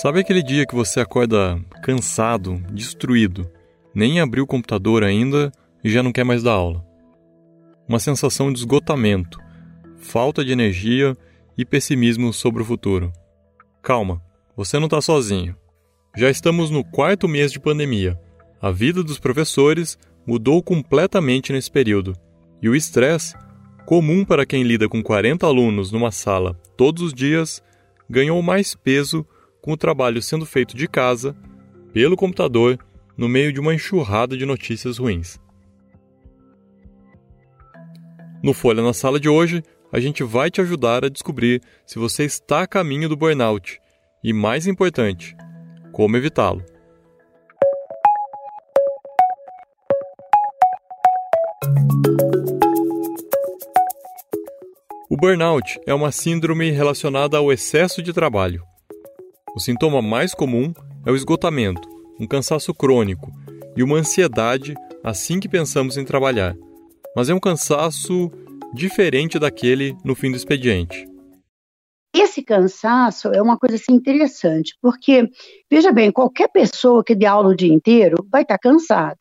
Sabe aquele dia que você acorda cansado, destruído, nem abriu o computador ainda e já não quer mais dar aula? Uma sensação de esgotamento, falta de energia e pessimismo sobre o futuro. Calma, você não está sozinho. Já estamos no quarto mês de pandemia. A vida dos professores mudou completamente nesse período. E o estresse, comum para quem lida com 40 alunos numa sala todos os dias, ganhou mais peso com o trabalho sendo feito de casa, pelo computador, no meio de uma enxurrada de notícias ruins. No Folha na Sala de hoje, a gente vai te ajudar a descobrir se você está a caminho do burnout e, mais importante, como evitá-lo. O burnout é uma síndrome relacionada ao excesso de trabalho. O sintoma mais comum é o esgotamento, um cansaço crônico e uma ansiedade assim que pensamos em trabalhar. Mas é um cansaço diferente daquele no fim do expediente. Esse cansaço é uma coisa assim, interessante, porque, veja bem, qualquer pessoa que dê aula o dia inteiro vai estar cansada.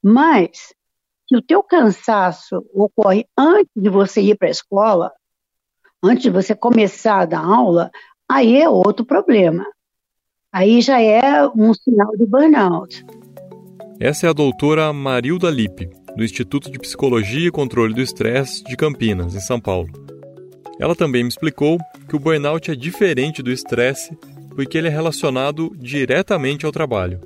Mas, se o teu cansaço ocorre antes de você ir para a escola, antes de você começar a dar aula, aí é outro problema. Aí já é um sinal de burnout. Essa é a doutora Marilda Lippe, do Instituto de Psicologia e Controle do Estresse de Campinas, em São Paulo. Ela também me explicou que o burnout é diferente do estresse porque ele é relacionado diretamente ao trabalho.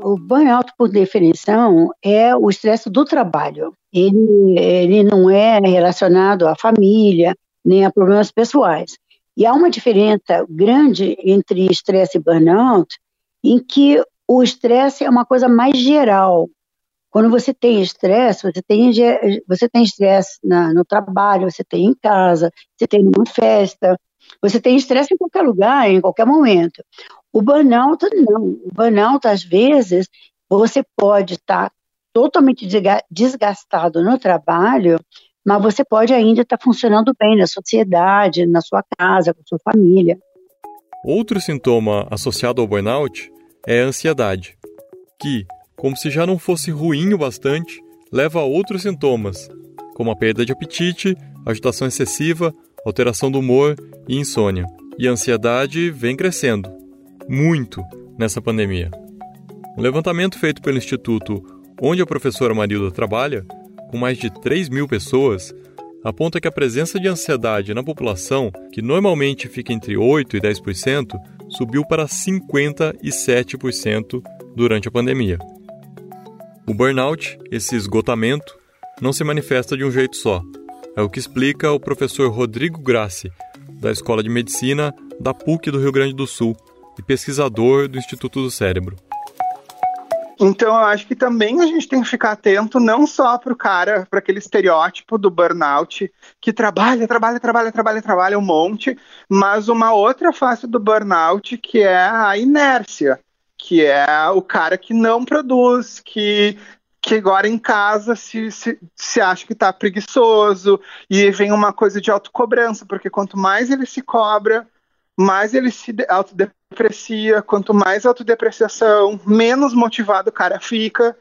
O burnout, por definição, é o estresse do trabalho. Ele, ele não é relacionado à família, nem a problemas pessoais. E há uma diferença grande entre estresse e burnout, em que o estresse é uma coisa mais geral. Quando você tem estresse, você tem você tem estresse no trabalho, você tem em casa, você tem numa festa, você tem estresse em qualquer lugar, em qualquer momento. O burnout não. O burnout às vezes você pode estar totalmente desgastado no trabalho, mas você pode ainda estar funcionando bem na sociedade, na sua casa, com sua família. Outro sintoma associado ao burnout é a ansiedade, que, como se já não fosse ruim o bastante, leva a outros sintomas, como a perda de apetite, agitação excessiva, alteração do humor e insônia. E a ansiedade vem crescendo, muito, nessa pandemia. Um levantamento feito pelo Instituto onde a professora Marilda trabalha com mais de 3 mil pessoas, aponta que a presença de ansiedade na população, que normalmente fica entre 8% e 10%, subiu para 57% durante a pandemia. O burnout, esse esgotamento, não se manifesta de um jeito só. É o que explica o professor Rodrigo Grassi, da Escola de Medicina da PUC do Rio Grande do Sul e pesquisador do Instituto do Cérebro. Então, eu acho que também a gente tem que ficar atento não só para o cara, para aquele estereótipo do burnout, que trabalha, trabalha, trabalha, trabalha, trabalha um monte, mas uma outra face do burnout que é a inércia, que é o cara que não produz, que que agora em casa se, se, se acha que está preguiçoso e vem uma coisa de autocobrança, porque quanto mais ele se cobra, mais ele se autodeprecia, quanto mais autodepreciação, menos motivado o cara fica.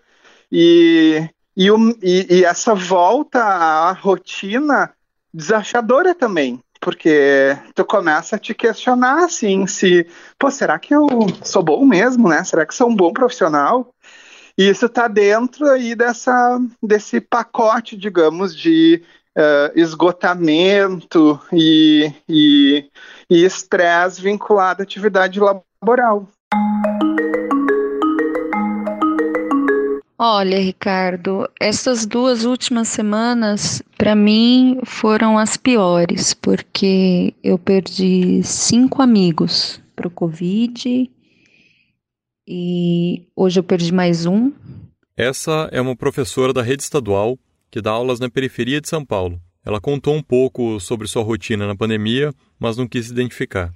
E, e, e, e essa volta à rotina desachadora também, porque tu começa a te questionar assim, se, pô, será que eu sou bom mesmo, né? Será que sou um bom profissional? E isso está dentro aí dessa, desse pacote, digamos, de uh, esgotamento e, e, e estresse vinculado à atividade laboral. Olha, Ricardo, essas duas últimas semanas, para mim, foram as piores, porque eu perdi cinco amigos para o Covid e hoje eu perdi mais um. Essa é uma professora da rede estadual que dá aulas na periferia de São Paulo. Ela contou um pouco sobre sua rotina na pandemia, mas não quis se identificar.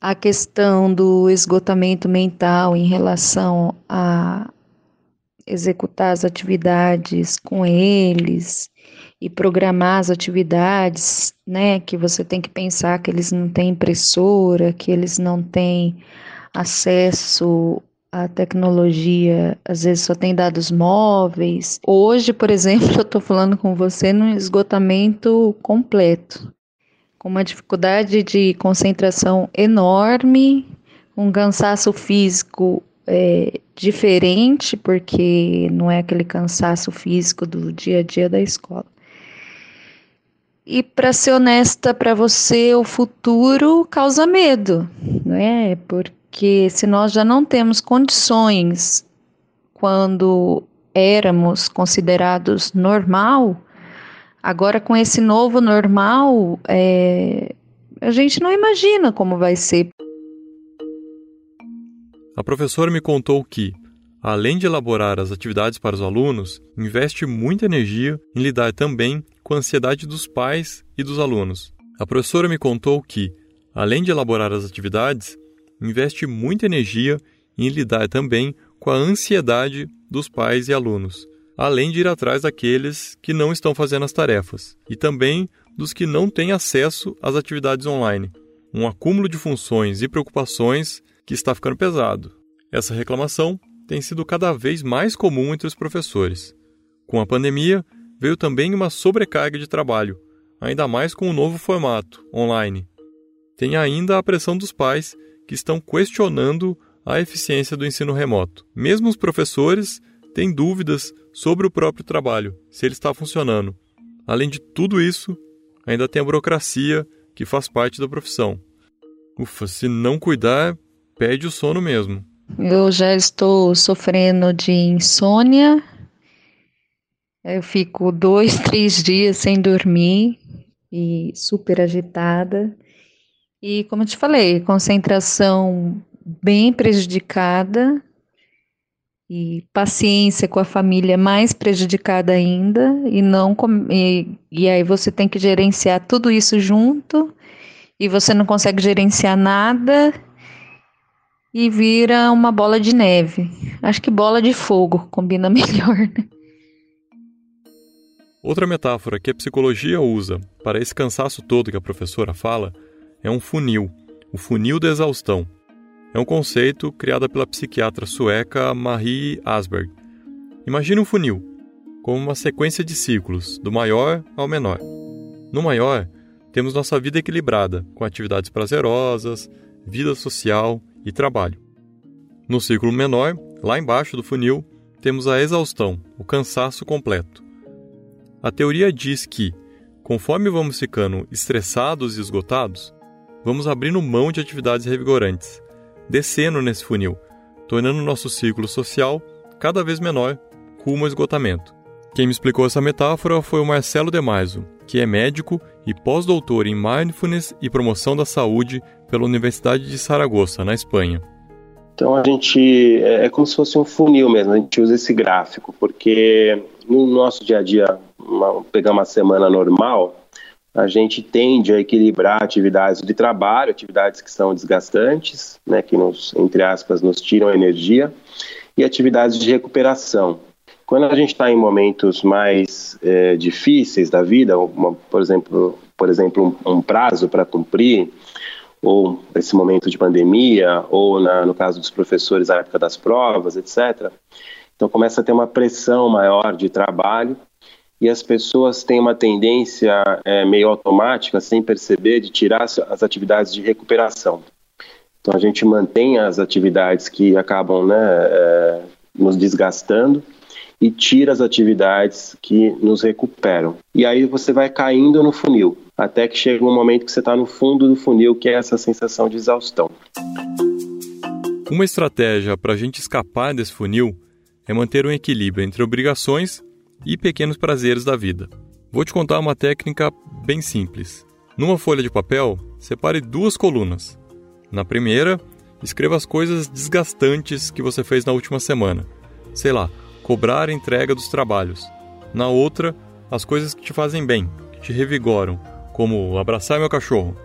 A questão do esgotamento mental em relação a executar as atividades com eles e programar as atividades, né, que você tem que pensar que eles não têm impressora, que eles não têm acesso à tecnologia, às vezes só tem dados móveis. Hoje, por exemplo, eu estou falando com você num esgotamento completo, com uma dificuldade de concentração enorme, um cansaço físico é, diferente, porque não é aquele cansaço físico do dia a dia da escola. E para ser honesta para você, o futuro causa medo, não é? Porque se nós já não temos condições quando éramos considerados normal, agora com esse novo normal, é, a gente não imagina como vai ser. A professora me contou que, além de elaborar as atividades para os alunos, investe muita energia em lidar também com a ansiedade dos pais e dos alunos. A professora me contou que, além de elaborar as atividades, investe muita energia em lidar também com a ansiedade dos pais e alunos, além de ir atrás daqueles que não estão fazendo as tarefas e também dos que não têm acesso às atividades online. Um acúmulo de funções e preocupações que está ficando pesado. Essa reclamação tem sido cada vez mais comum entre os professores. Com a pandemia, veio também uma sobrecarga de trabalho, ainda mais com o novo formato, online. Tem ainda a pressão dos pais que estão questionando a eficiência do ensino remoto. Mesmo os professores têm dúvidas sobre o próprio trabalho, se ele está funcionando. Além de tudo isso, ainda tem a burocracia que faz parte da profissão. Ufa, se não cuidar, perde o sono mesmo. Eu já estou sofrendo de insônia. Eu fico dois, três dias sem dormir e super agitada. E como eu te falei, concentração bem prejudicada e paciência com a família mais prejudicada ainda e não e, e aí você tem que gerenciar tudo isso junto e você não consegue gerenciar nada e vira uma bola de neve. Acho que bola de fogo combina melhor, né? Outra metáfora que a psicologia usa para esse cansaço todo que a professora fala é um funil, o funil da exaustão. É um conceito criado pela psiquiatra sueca Marie Asberg. Imagine um funil, como uma sequência de ciclos, do maior ao menor. No maior, temos nossa vida equilibrada, com atividades prazerosas, vida social e trabalho. No ciclo menor, lá embaixo do funil, temos a exaustão, o cansaço completo. A teoria diz que, conforme vamos ficando estressados e esgotados, vamos abrindo mão de atividades revigorantes, descendo nesse funil, tornando nosso ciclo social cada vez menor, rumo ao esgotamento. Quem me explicou essa metáfora foi o Marcelo Demaiso, que é médico e pós-doutor em Mindfulness e Promoção da Saúde pela Universidade de Saragoça, na Espanha. Então a gente é, é como se fosse um funil mesmo, a gente usa esse gráfico, porque no nosso dia a dia, pegar uma semana normal, a gente tende a equilibrar atividades de trabalho, atividades que são desgastantes, né, que nos, entre aspas, nos tiram energia, e atividades de recuperação, quando a gente está em momentos mais é, difíceis da vida, uma, por exemplo, por exemplo um, um prazo para cumprir, ou esse momento de pandemia, ou na, no caso dos professores, a época das provas, etc. Então começa a ter uma pressão maior de trabalho e as pessoas têm uma tendência é, meio automática, sem perceber, de tirar as atividades de recuperação. Então a gente mantém as atividades que acabam né, é, nos desgastando e tira as atividades que nos recuperam. E aí você vai caindo no funil, até que chega um momento que você está no fundo do funil, que é essa sensação de exaustão. Uma estratégia para a gente escapar desse funil é manter um equilíbrio entre obrigações e pequenos prazeres da vida. Vou te contar uma técnica bem simples. Numa folha de papel, separe duas colunas. Na primeira, escreva as coisas desgastantes que você fez na última semana. Sei lá, cobrar a entrega dos trabalhos. Na outra, as coisas que te fazem bem, que te revigoram, como abraçar meu cachorro,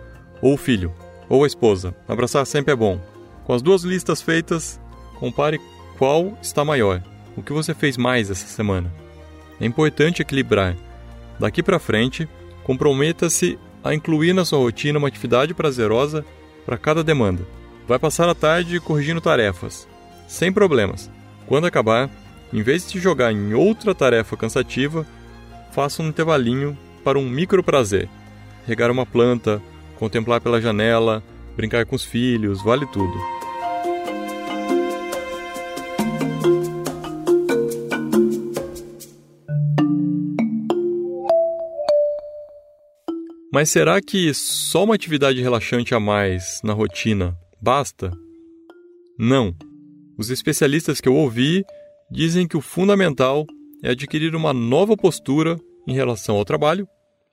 ou o filho, ou a esposa. Abraçar sempre é bom. Com as duas listas feitas, compare qual está maior, o que você fez mais essa semana. É importante equilibrar. Daqui para frente, comprometa-se a incluir na sua rotina uma atividade prazerosa para cada demanda. Vai passar a tarde corrigindo tarefas, sem problemas. Quando acabar, em vez de se jogar em outra tarefa cansativa, faça um intervalinho para um micro prazer. Regar uma planta, contemplar pela janela, brincar com os filhos, vale tudo. Mas será que só uma atividade relaxante a mais na rotina basta? Não. Os especialistas que eu ouvi dizem que o fundamental é adquirir uma nova postura em relação ao trabalho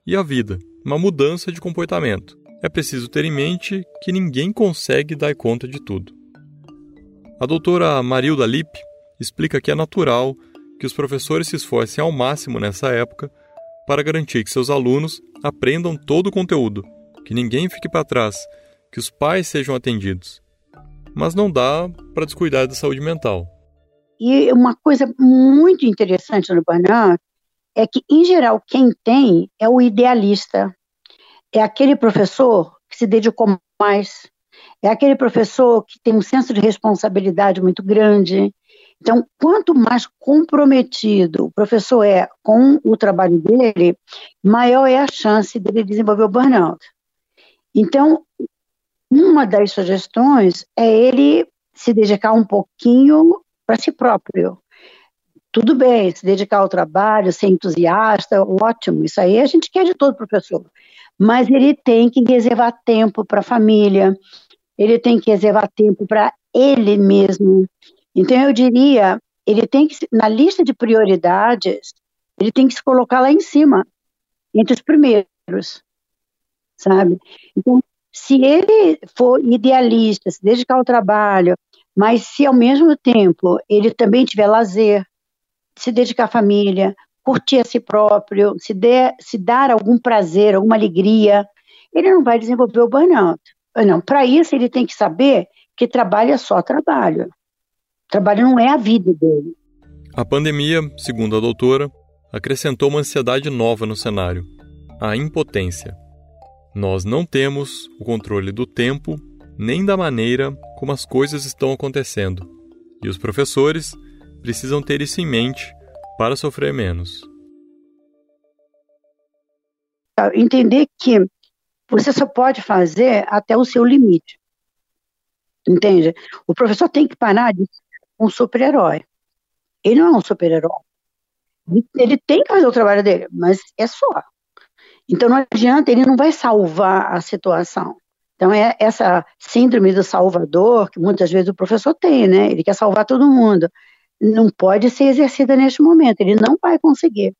e à vida, uma mudança de comportamento. É preciso ter em mente que ninguém consegue dar conta de tudo. A doutora Marilda Lippe explica que é natural que os professores se esforcem ao máximo nessa época para garantir que seus alunos aprendam todo o conteúdo, que ninguém fique para trás, que os pais sejam atendidos. Mas não dá para descuidar da saúde mental. E uma coisa muito interessante no burnout é que, em geral, quem tem é o idealista. É aquele professor que se dedicou mais, é aquele professor que tem um senso de responsabilidade muito grande, então, quanto mais comprometido o professor é com o trabalho dele, maior é a chance dele desenvolver o burnout. Então, uma das sugestões é ele se dedicar um pouquinho para si próprio. Tudo bem, se dedicar ao trabalho, ser entusiasta, ótimo, isso aí a gente quer de todo professor. Mas ele tem que reservar tempo para a família, ele tem que reservar tempo para ele mesmo, então, eu diria, ele tem que, na lista de prioridades, ele tem que se colocar lá em cima, entre os primeiros, sabe? Então, se ele for idealista, se dedicar ao trabalho, mas se ao mesmo tempo ele também tiver lazer, se dedicar à família, curtir a si próprio, se, der, se dar algum prazer, alguma alegria, ele não vai desenvolver o burnout. Não, para isso ele tem que saber que trabalho é só trabalho. Trabalho não é a vida dele. A pandemia, segundo a doutora, acrescentou uma ansiedade nova no cenário: a impotência. Nós não temos o controle do tempo nem da maneira como as coisas estão acontecendo. E os professores precisam ter isso em mente para sofrer menos. Entender que você só pode fazer até o seu limite. Entende? O professor tem que parar de um super-herói. Ele não é um super-herói. Ele, tem que fazer o trabalho dele, mas é só. Então não adianta, ele não vai salvar a situação. Então é essa síndrome do salvador que muitas vezes o professor tem, né? Ele quer salvar todo mundo. Não pode ser exercida neste momento, ele não vai conseguir.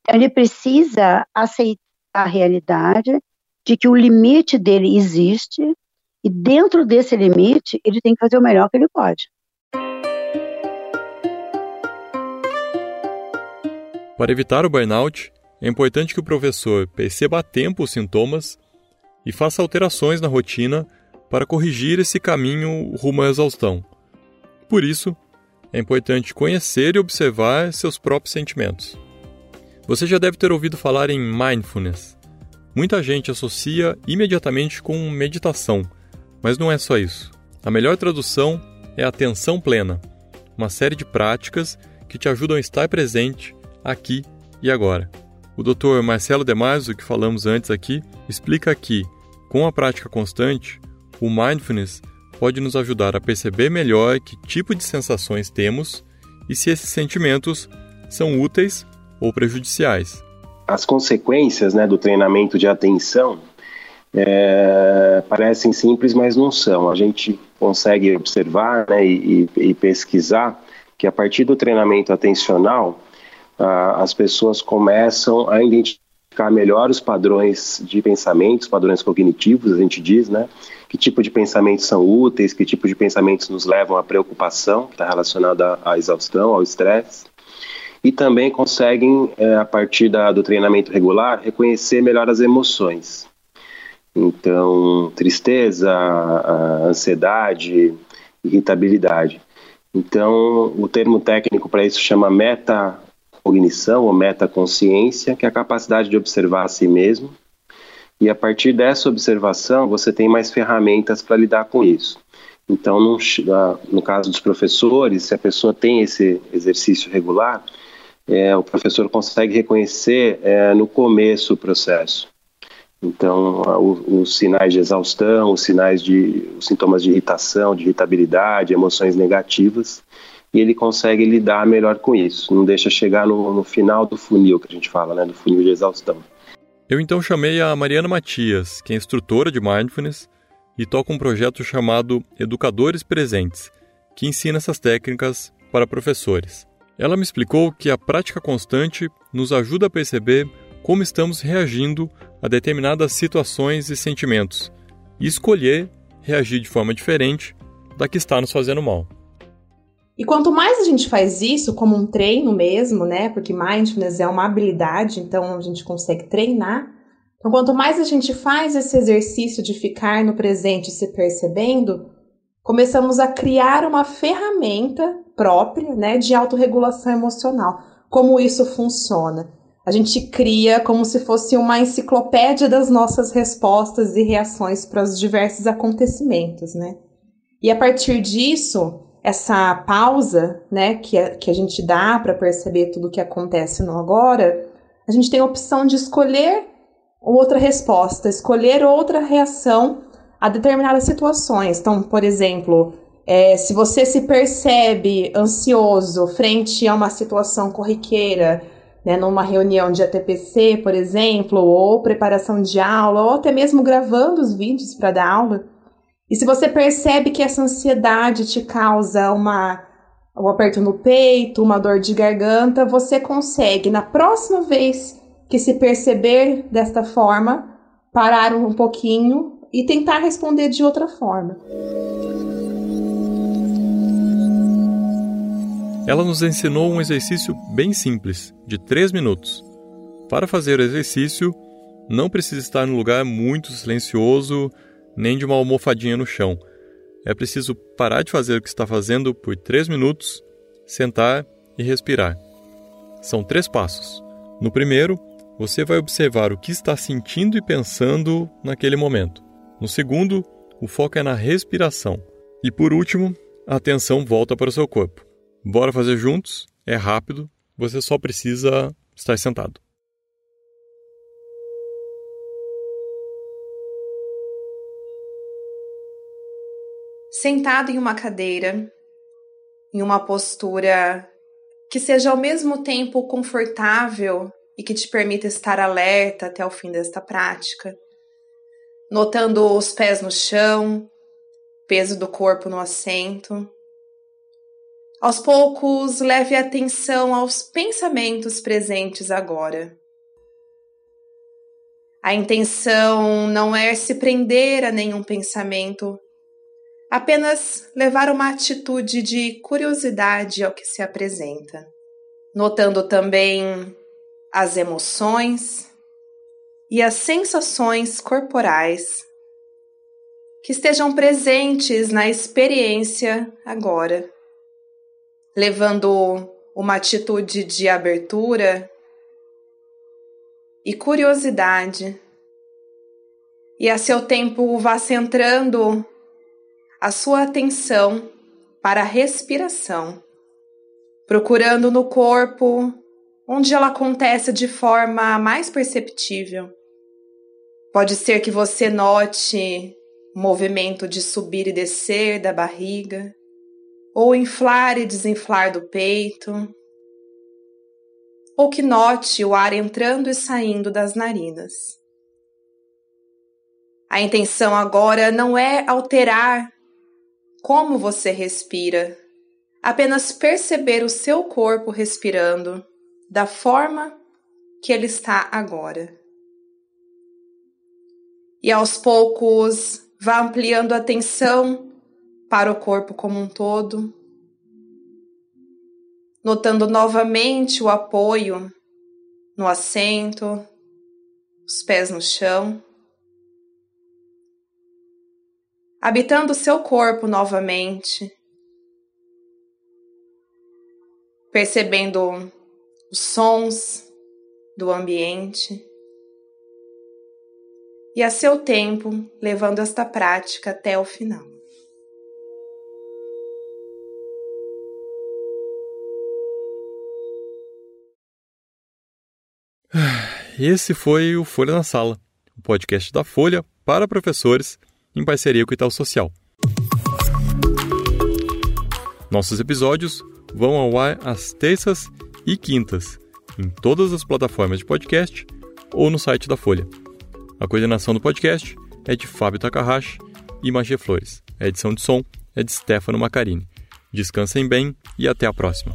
Então ele precisa aceitar a realidade de que o limite dele existe e dentro desse limite ele tem que fazer o melhor que ele pode. Para evitar o burnout, é importante que o professor perceba a tempo os sintomas e faça alterações na rotina para corrigir esse caminho rumo à exaustão. Por isso, é importante conhecer e observar seus próprios sentimentos. Você já deve ter ouvido falar em mindfulness. Muita gente associa imediatamente com meditação, mas não é só isso. A melhor tradução é atenção plena, uma série de práticas que te ajudam a estar presente aqui e agora. O Dr. Marcelo Demaso, que falamos antes aqui, explica que, com a prática constante, o mindfulness pode nos ajudar a perceber melhor que tipo de sensações temos e se esses sentimentos são úteis ou prejudiciais. As consequências né, do treinamento de atenção é, parecem simples, mas não são. A gente consegue observar né, e, e pesquisar que a partir do treinamento atencional, as pessoas começam a identificar melhor os padrões de pensamentos, padrões cognitivos, a gente diz, né? Que tipo de pensamentos são úteis, que tipo de pensamentos nos levam à preocupação, que está relacionada à exaustão, ao estresse. E também conseguem, é, a partir da, do treinamento regular, reconhecer melhor as emoções. Então, tristeza, ansiedade, irritabilidade. Então, o termo técnico para isso chama meta cognição ou metaconsciência, que é a capacidade de observar a si mesmo. E a partir dessa observação, você tem mais ferramentas para lidar com isso. Então, no, no caso dos professores, se a pessoa tem esse exercício regular, é, o professor consegue reconhecer é, no começo o processo. Então, os sinais de exaustão, os sinais de os sintomas de irritação, de irritabilidade, emoções negativas, e ele consegue lidar melhor com isso. Não deixa chegar no, no final do funil que a gente fala, né, do funil de exaustão. Eu então chamei a Mariana Matias, que é instrutora de mindfulness e toca um projeto chamado Educadores Presentes, que ensina essas técnicas para professores. Ela me explicou que a prática constante nos ajuda a perceber como estamos reagindo a determinadas situações e sentimentos e escolher reagir de forma diferente da que está nos fazendo mal. E quanto mais a gente faz isso, como um treino mesmo, né? Porque mindfulness é uma habilidade, então a gente consegue treinar. Então, quanto mais a gente faz esse exercício de ficar no presente se percebendo, começamos a criar uma ferramenta própria, né, de autorregulação emocional. Como isso funciona? A gente cria como se fosse uma enciclopédia das nossas respostas e reações para os diversos acontecimentos, né? E a partir disso, essa pausa, né, que a, que a gente dá para perceber tudo o que acontece no agora, a gente tem a opção de escolher outra resposta, escolher outra reação a determinadas situações. Então, por exemplo, é, se você se percebe ansioso frente a uma situação corriqueira, né, numa reunião de ATPC, por exemplo, ou preparação de aula, ou até mesmo gravando os vídeos para dar aula, e se você percebe que essa ansiedade te causa uma, um aperto no peito, uma dor de garganta, você consegue, na próxima vez que se perceber desta forma, parar um pouquinho e tentar responder de outra forma. Ela nos ensinou um exercício bem simples, de 3 minutos. Para fazer o exercício, não precisa estar num lugar muito silencioso nem de uma almofadinha no chão. É preciso parar de fazer o que está fazendo por três minutos, sentar e respirar. São três passos. No primeiro, você vai observar o que está sentindo e pensando naquele momento. No segundo, o foco é na respiração. E por último, a atenção volta para o seu corpo. Bora fazer juntos? É rápido, você só precisa estar sentado. Sentado em uma cadeira, em uma postura que seja ao mesmo tempo confortável e que te permita estar alerta até o fim desta prática, notando os pés no chão, peso do corpo no assento. Aos poucos, leve atenção aos pensamentos presentes agora. A intenção não é se prender a nenhum pensamento, apenas levar uma atitude de curiosidade ao que se apresenta, notando também as emoções e as sensações corporais que estejam presentes na experiência agora, levando uma atitude de abertura e curiosidade. E a seu tempo vá centrando a sua atenção para a respiração, procurando no corpo onde ela acontece de forma mais perceptível. Pode ser que você note o movimento de subir e descer da barriga, ou inflar e desinflar do peito, ou que note o ar entrando e saindo das narinas. A intenção agora não é alterar como você respira, apenas perceber o seu corpo respirando da forma que ele está agora. E aos poucos vá ampliando a atenção para o corpo como um todo, notando novamente o apoio no assento, os pés no chão. habitando seu corpo novamente, percebendo os sons do ambiente e a seu tempo levando esta prática até o final. Esse foi o Folha na Sala, o podcast da Folha para professores em parceria com o Itaú Social. Nossos episódios vão ao ar às terças e quintas, em todas as plataformas de podcast ou no site da Folha. A coordenação do podcast é de Fábio Takahashi e Magia Flores. A edição de som é de Stefano Macarini. Descansem bem e até a próxima.